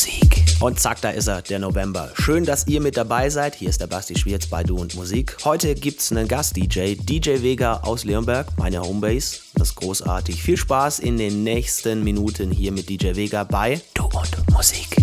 Musik. Und zack, da ist er, der November. Schön, dass ihr mit dabei seid. Hier ist der Basti Schwierz bei Du und Musik. Heute gibt's einen Gast-DJ, DJ Vega aus Leonberg, meine Homebase. Das ist großartig. Viel Spaß in den nächsten Minuten hier mit DJ Vega bei Du und Musik.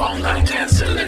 all night and select.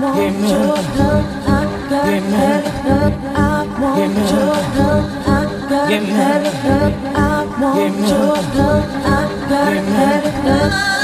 want your help. I got heavy help. I want your help. I got heavy help. I want your help. I got heavy.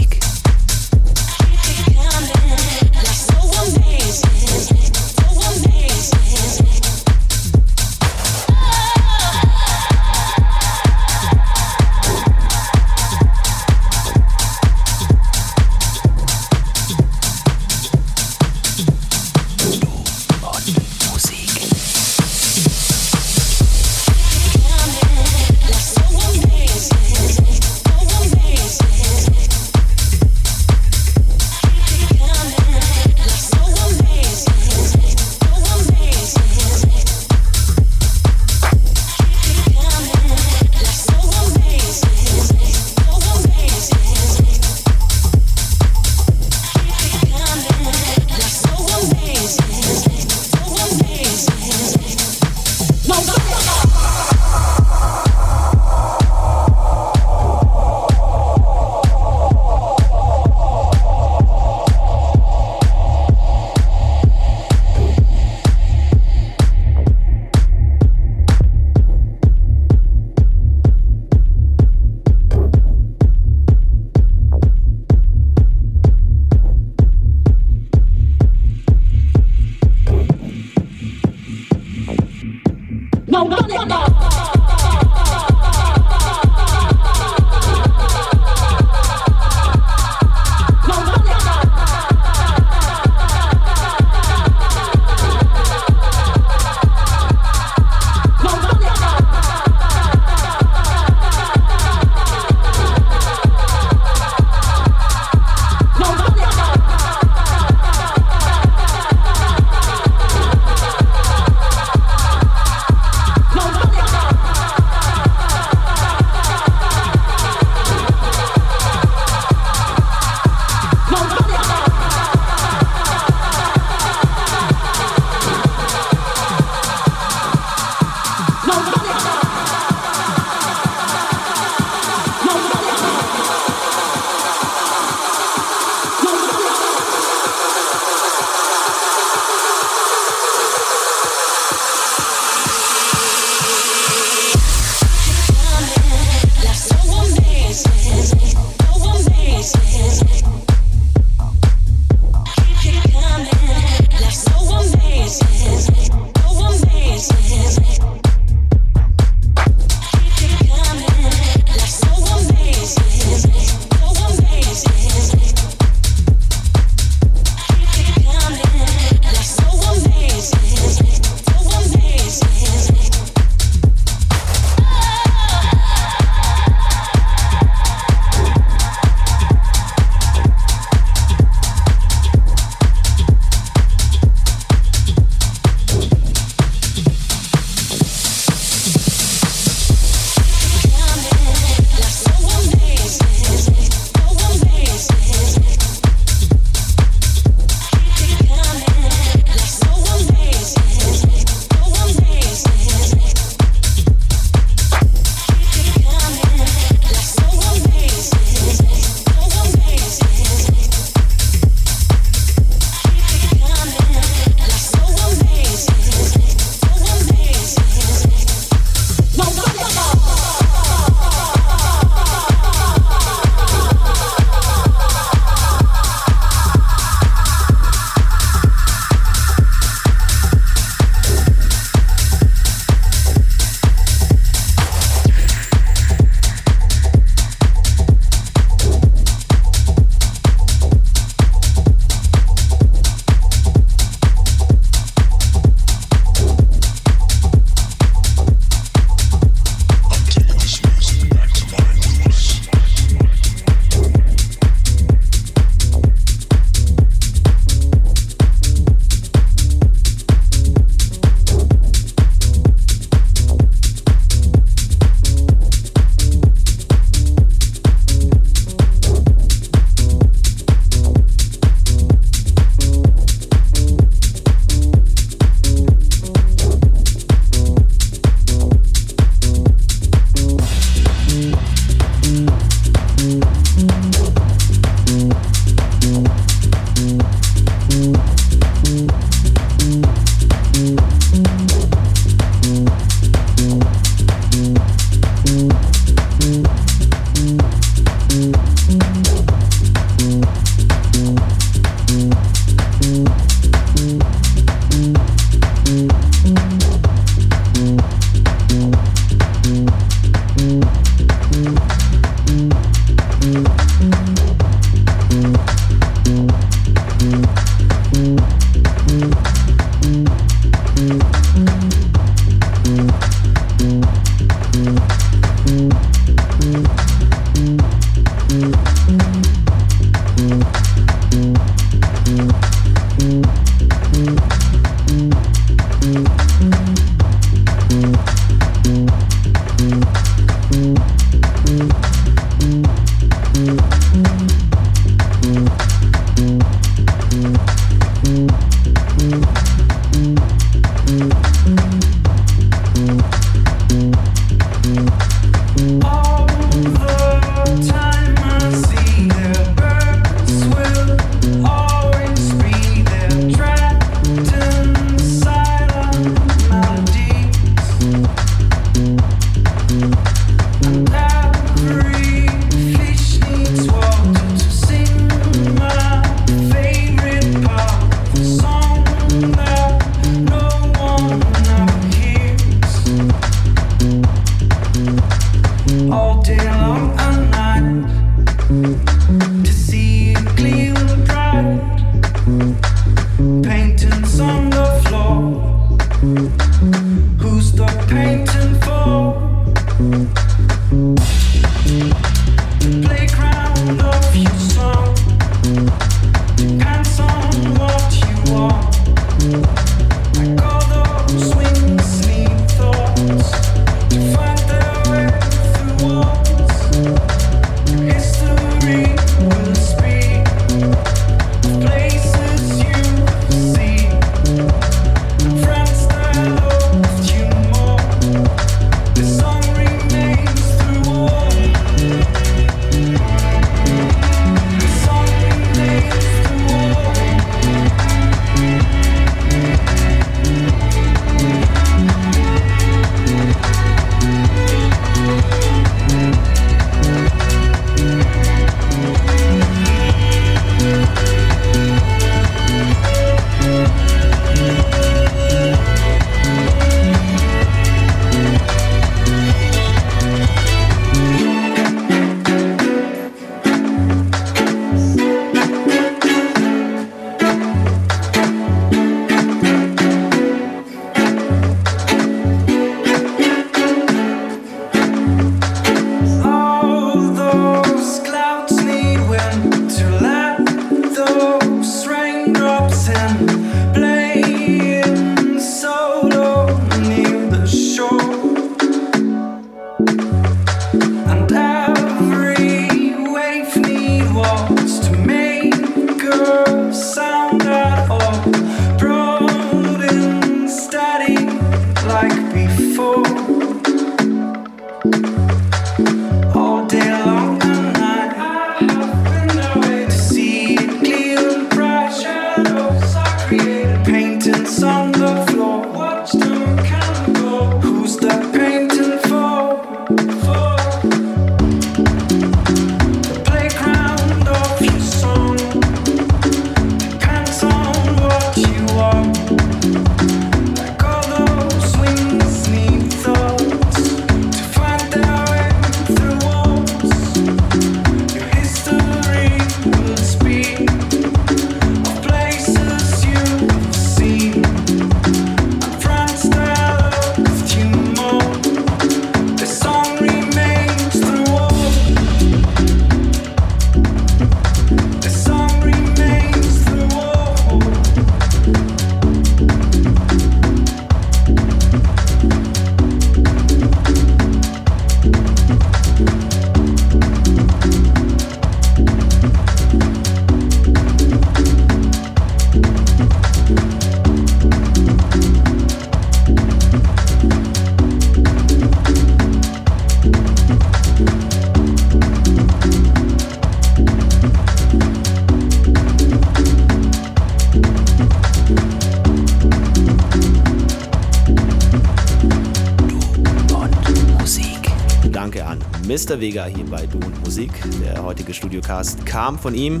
Vega hier bei Du und Musik. Der heutige Studiocast kam von ihm.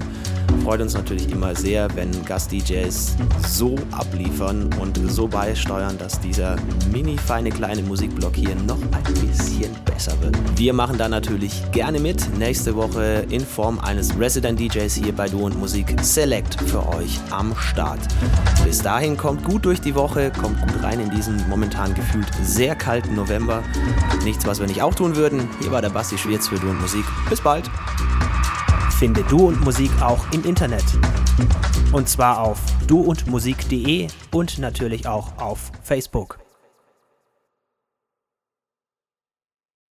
Freut uns natürlich immer sehr, wenn Gast-DJs so abliefern und so beisteuern, dass dieser mini feine kleine Musikblock hier noch ein bisschen. Wir machen da natürlich gerne mit. Nächste Woche in Form eines Resident DJs hier bei Du und Musik Select für euch am Start. Bis dahin kommt gut durch die Woche, kommt gut rein in diesen momentan gefühlt sehr kalten November. Nichts, was wir nicht auch tun würden. Hier war der Basti Schwierz für Du und Musik. Bis bald. Finde Du und Musik auch im Internet. Und zwar auf duundmusik.de und natürlich auch auf Facebook.